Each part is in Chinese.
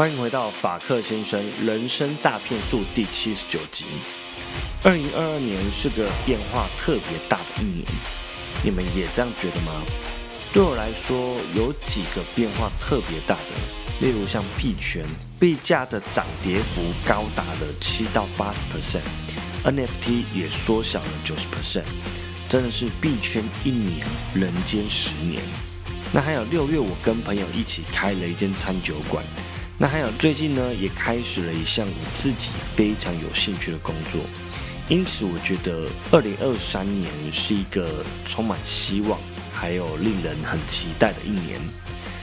欢迎回到法克先生人生诈骗术第七十九集。二零二二年是个变化特别大的一年，你们也这样觉得吗？对我来说，有几个变化特别大的，例如像币圈，币价的涨跌幅高达了七到八十 percent，NFT 也缩小了九十 percent，真的是币圈一年人间十年。那还有六月，我跟朋友一起开了一间餐酒馆。那还有最近呢，也开始了一项我自己非常有兴趣的工作。因此，我觉得二零二三年是一个充满希望，还有令人很期待的一年。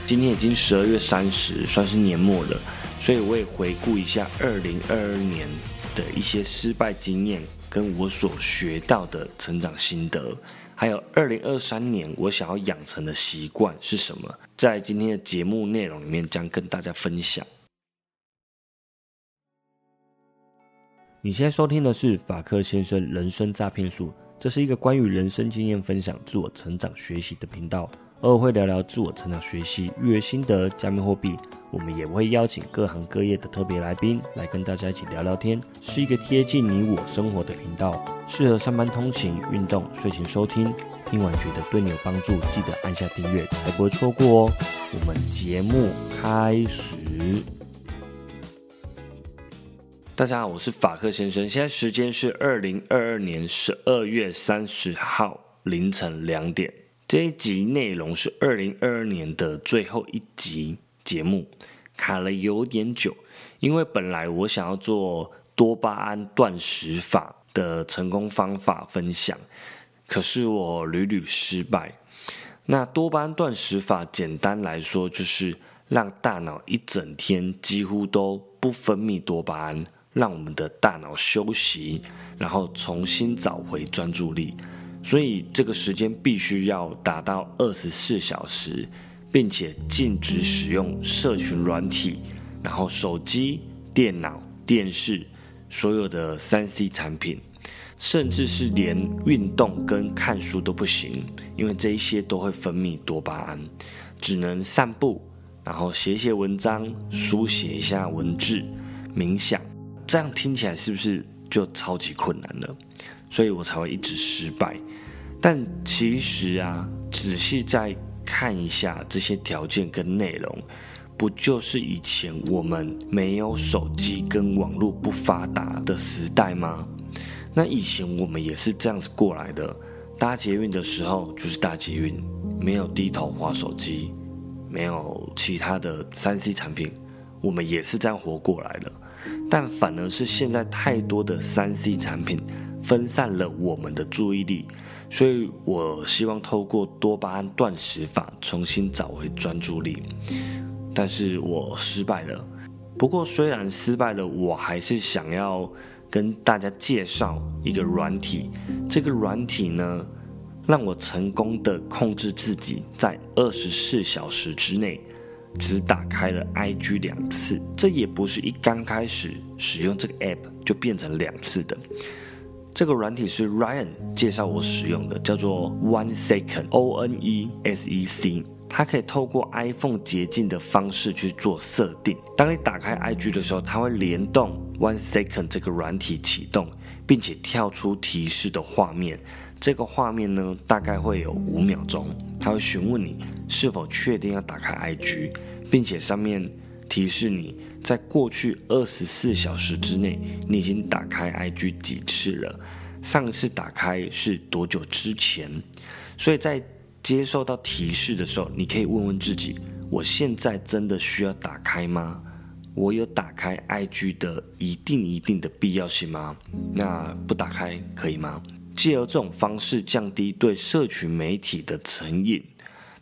今天已经十二月三十，算是年末了，所以我也回顾一下二零二二年的一些失败经验，跟我所学到的成长心得。还有二零二三年我想要养成的习惯是什么？在今天的节目内容里面将跟大家分享。你现在收听的是法克先生人生诈骗术，这是一个关于人生经验分享、自我成长学习的频道。偶尔会聊聊自我成长学习、育儿心得、加密货币，我们也会邀请各行各业的特别来宾来跟大家一起聊聊天，是一个贴近你我生活的频道，适合上班通勤、运动、睡前收听。听完觉得对你有帮助，记得按下订阅，才不会错过哦。我们节目开始。大家好，我是法克先生，现在时间是二零二二年十二月三十号凌晨两点。这一集内容是二零二二年的最后一集节目，卡了有点久，因为本来我想要做多巴胺断食法的成功方法分享，可是我屡屡失败。那多巴胺断食法简单来说，就是让大脑一整天几乎都不分泌多巴胺，让我们的大脑休息，然后重新找回专注力。所以这个时间必须要达到二十四小时，并且禁止使用社群软体，然后手机、电脑、电视，所有的三 C 产品，甚至是连运动跟看书都不行，因为这一些都会分泌多巴胺，只能散步，然后写写文章，书写一下文字，冥想，这样听起来是不是就超级困难了？所以我才会一直失败。但其实啊，仔细再看一下这些条件跟内容，不就是以前我们没有手机跟网络不发达的时代吗？那以前我们也是这样子过来的。搭捷运的时候就是搭捷运，没有低头划手机，没有其他的三 C 产品，我们也是这样活过来的。但反而是现在太多的三 C 产品分散了我们的注意力。所以我希望透过多巴胺断食法重新找回专注力，但是我失败了。不过虽然失败了，我还是想要跟大家介绍一个软体。这个软体呢，让我成功的控制自己在二十四小时之内只打开了 IG 两次。这也不是一刚开始使用这个 app 就变成两次的。这个软体是 Ryan 介绍我使用的，叫做 One Second，O N E S E C。它可以透过 iPhone 捷径的方式去做设定。当你打开 IG 的时候，它会联动 One Second 这个软体启动，并且跳出提示的画面。这个画面呢，大概会有五秒钟。它会询问你是否确定要打开 IG，并且上面提示你。在过去二十四小时之内，你已经打开 IG 几次了？上次打开是多久之前？所以在接受到提示的时候，你可以问问自己：我现在真的需要打开吗？我有打开 IG 的一定一定的必要性吗？那不打开可以吗？借由这种方式降低对社群媒体的成瘾。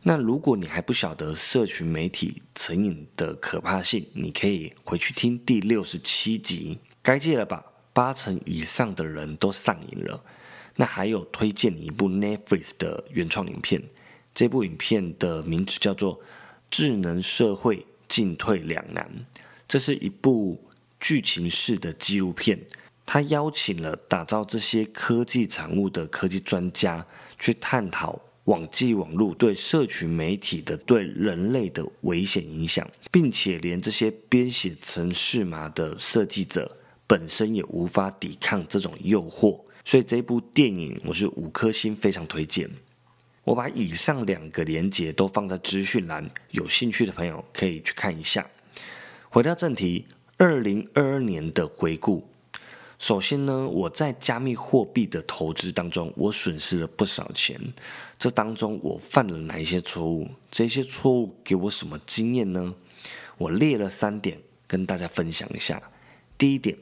那如果你还不晓得社群媒体成瘾的可怕性，你可以回去听第六十七集，该戒了吧？八成以上的人都上瘾了。那还有推荐你一部 Netflix 的原创影片，这部影片的名字叫做《智能社会进退两难》，这是一部剧情式的纪录片，它邀请了打造这些科技产物的科技专家去探讨。网际网络对社群媒体的对人类的危险影响，并且连这些编写程式码的设计者本身也无法抵抗这种诱惑。所以这部电影我是五颗星，非常推荐。我把以上两个连接都放在资讯栏，有兴趣的朋友可以去看一下。回到正题，二零二二年的回顾。首先呢，我在加密货币的投资当中，我损失了不少钱。这当中我犯了哪一些错误？这些错误给我什么经验呢？我列了三点跟大家分享一下。第一点，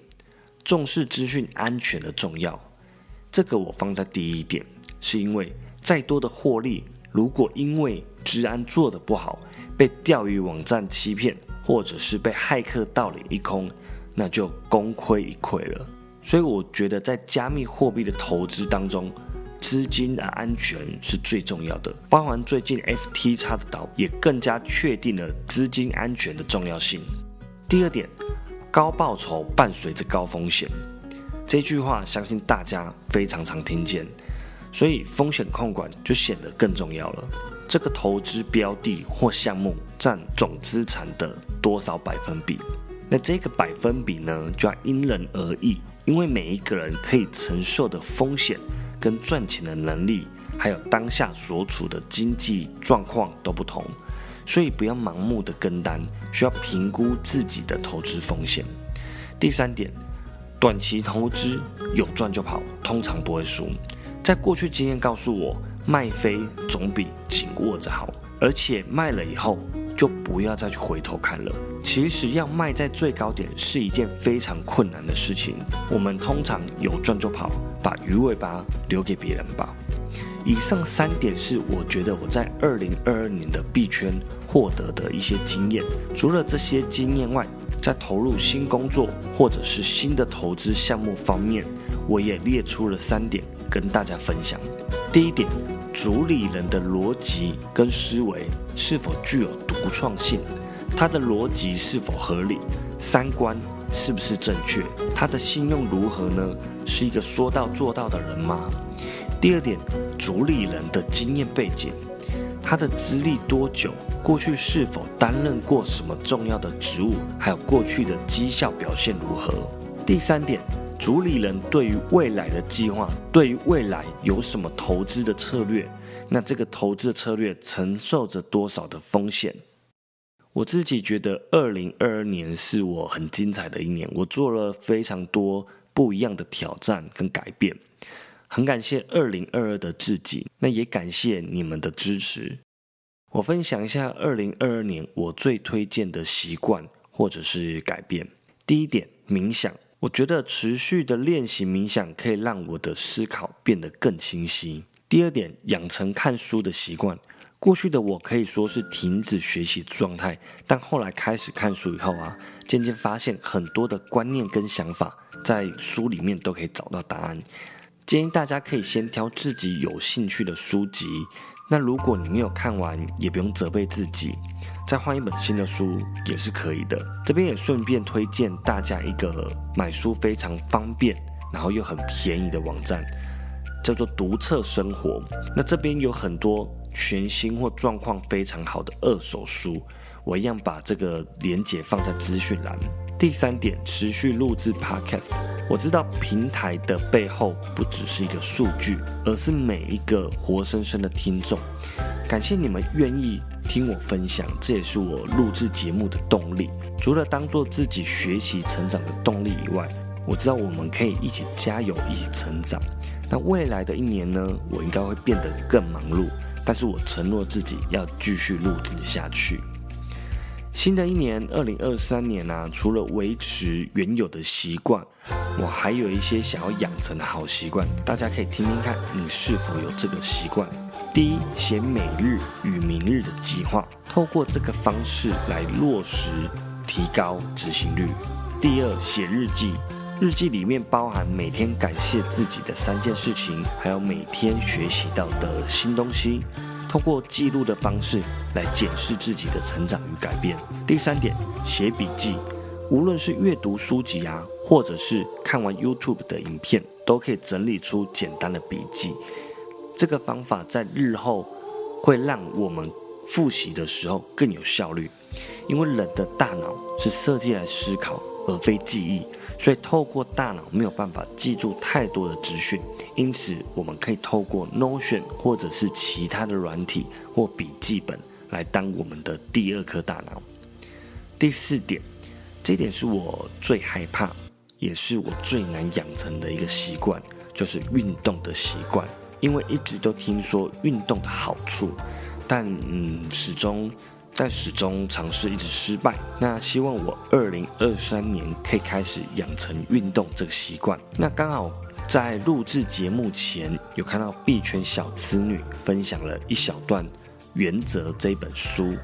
重视资讯安全的重要。这个我放在第一点，是因为。再多的获利，如果因为治安做得不好，被钓鱼网站欺骗，或者是被骇客盗领一空，那就功亏一篑了。所以我觉得在加密货币的投资当中，资金的安全是最重要的。包含最近 FTX 的倒，也更加确定了资金安全的重要性。第二点，高报酬伴随着高风险，这句话相信大家非常常听见。所以风险控管就显得更重要了。这个投资标的或项目占总资产的多少百分比？那这个百分比呢，就要因人而异，因为每一个人可以承受的风险、跟赚钱的能力，还有当下所处的经济状况都不同，所以不要盲目的跟单，需要评估自己的投资风险。第三点，短期投资有赚就跑，通常不会输。在过去经验告诉我，卖飞总比紧握着好，而且卖了以后就不要再去回头看了。其实要卖在最高点是一件非常困难的事情。我们通常有赚就跑，把鱼尾巴留给别人吧。以上三点是我觉得我在二零二二年的币圈获得的一些经验。除了这些经验外，在投入新工作或者是新的投资项目方面，我也列出了三点。跟大家分享，第一点，主理人的逻辑跟思维是否具有独创性，他的逻辑是否合理，三观是不是正确，他的信用如何呢？是一个说到做到的人吗？第二点，主理人的经验背景，他的资历多久，过去是否担任过什么重要的职务，还有过去的绩效表现如何？第三点。主理人对于未来的计划，对于未来有什么投资的策略？那这个投资的策略承受着多少的风险？我自己觉得，二零二二年是我很精彩的一年，我做了非常多不一样的挑战跟改变。很感谢二零二二的自己，那也感谢你们的支持。我分享一下二零二二年我最推荐的习惯或者是改变。第一点，冥想。我觉得持续的练习冥想可以让我的思考变得更清晰。第二点，养成看书的习惯。过去的我可以说是停止学习状态，但后来开始看书以后啊，渐渐发现很多的观念跟想法在书里面都可以找到答案。建议大家可以先挑自己有兴趣的书籍。那如果你没有看完，也不用责备自己。再换一本新的书也是可以的。这边也顺便推荐大家一个买书非常方便，然后又很便宜的网站，叫做读册生活。那这边有很多全新或状况非常好的二手书，我一样把这个链接放在资讯栏。第三点，持续录制 Podcast。我知道平台的背后不只是一个数据，而是每一个活生生的听众。感谢你们愿意。听我分享，这也是我录制节目的动力。除了当做自己学习成长的动力以外，我知道我们可以一起加油，一起成长。那未来的一年呢，我应该会变得更忙碌，但是我承诺自己要继续录制下去。新的一年，二零二三年呢，除了维持原有的习惯，我还有一些想要养成的好习惯，大家可以听听看，你是否有这个习惯。第一，写每日与明日的计划，透过这个方式来落实提高执行率。第二，写日记，日记里面包含每天感谢自己的三件事情，还有每天学习到的新东西，通过记录的方式来检视自己的成长与改变。第三点，写笔记，无论是阅读书籍啊，或者是看完 YouTube 的影片，都可以整理出简单的笔记。这个方法在日后会让我们复习的时候更有效率。因为人的大脑是设计来思考，而非记忆，所以透过大脑没有办法记住太多的资讯。因此，我们可以透过 Notion 或者是其他的软体或笔记本来当我们的第二颗大脑。第四点，这点是我最害怕，也是我最难养成的一个习惯，就是运动的习惯。因为一直都听说运动的好处，但嗯，始终在始终尝试一直失败。那希望我二零二三年可以开始养成运动这个习惯。那刚好在录制节目前，有看到币圈小子女分享了一小段《原则》这本书。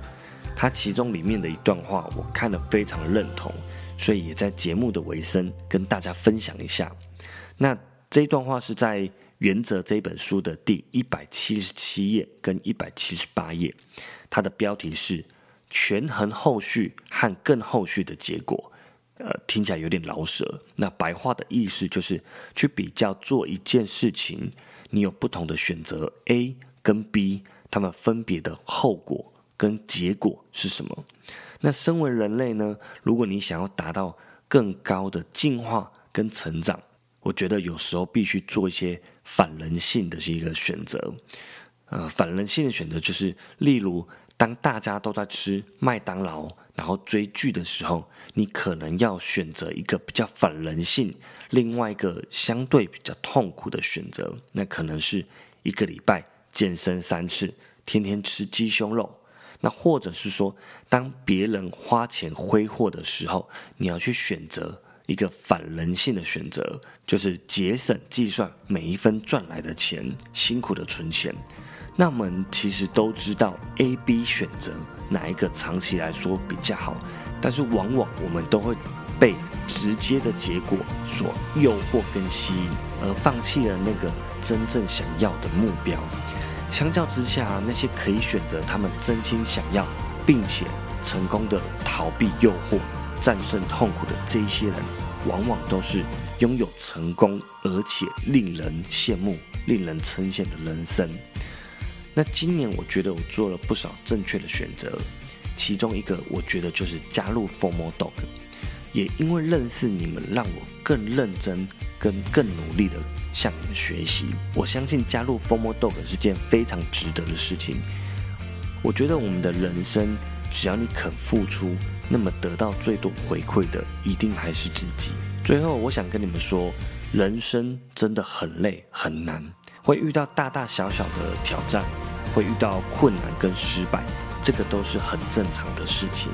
它其中里面的一段话，我看了非常认同，所以也在节目的尾声跟大家分享一下。那这段话是在《原则》这本书的第一百七十七页跟一百七十八页，它的标题是“权衡后续和更后续的结果”。呃，听起来有点老舍。那白话的意思就是去比较做一件事情，你有不同的选择 A 跟 B，他们分别的后果。跟结果是什么？那身为人类呢？如果你想要达到更高的进化跟成长，我觉得有时候必须做一些反人性的是一个选择。呃，反人性的选择就是，例如当大家都在吃麦当劳，然后追剧的时候，你可能要选择一个比较反人性，另外一个相对比较痛苦的选择，那可能是一个礼拜健身三次，天天吃鸡胸肉。那或者是说，当别人花钱挥霍的时候，你要去选择一个反人性的选择，就是节省计算每一分赚来的钱，辛苦的存钱。那我们其实都知道 A、B 选择哪一个长期来说比较好，但是往往我们都会被直接的结果所诱惑跟吸引，而放弃了那个真正想要的目标。相较之下，那些可以选择他们真心想要，并且成功的逃避诱惑、战胜痛苦的这一些人，往往都是拥有成功而且令人羡慕、令人称羡的人生。那今年我觉得我做了不少正确的选择，其中一个我觉得就是加入 Formal Dog，也因为认识你们，让我更认真跟更努力的。向你们学习，我相信加入 Formal Dog 是件非常值得的事情。我觉得我们的人生，只要你肯付出，那么得到最多回馈的，一定还是自己。最后，我想跟你们说，人生真的很累很难，会遇到大大小小的挑战，会遇到困难跟失败，这个都是很正常的事情。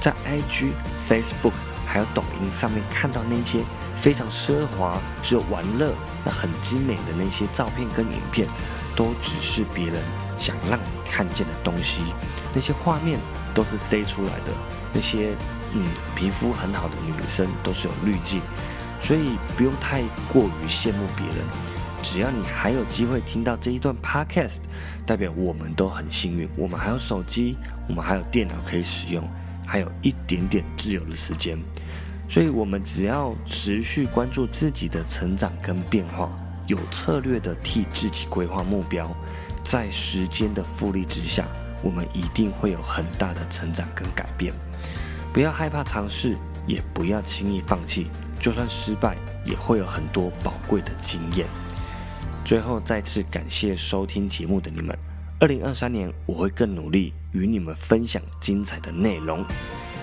在 IG、Facebook 还有抖音上面看到那些。非常奢华，只有玩乐，那很精美的那些照片跟影片，都只是别人想让你看见的东西。那些画面都是塞出来的。那些嗯，皮肤很好的女生都是有滤镜，所以不用太过于羡慕别人。只要你还有机会听到这一段 podcast，代表我们都很幸运。我们还有手机，我们还有电脑可以使用，还有一点点自由的时间。所以，我们只要持续关注自己的成长跟变化，有策略的替自己规划目标，在时间的复利之下，我们一定会有很大的成长跟改变。不要害怕尝试，也不要轻易放弃。就算失败，也会有很多宝贵的经验。最后，再次感谢收听节目的你们。二零二三年，我会更努力与你们分享精彩的内容。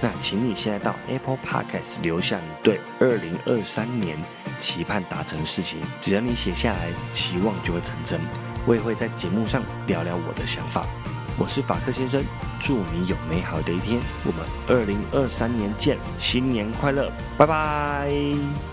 那请你现在到 Apple Podcast 留下你对二零二三年期盼达成的事情，只要你写下来，期望就会成真。我也会在节目上聊聊我的想法。我是法克先生，祝你有美好的一天。我们二零二三年见，新年快乐，拜拜。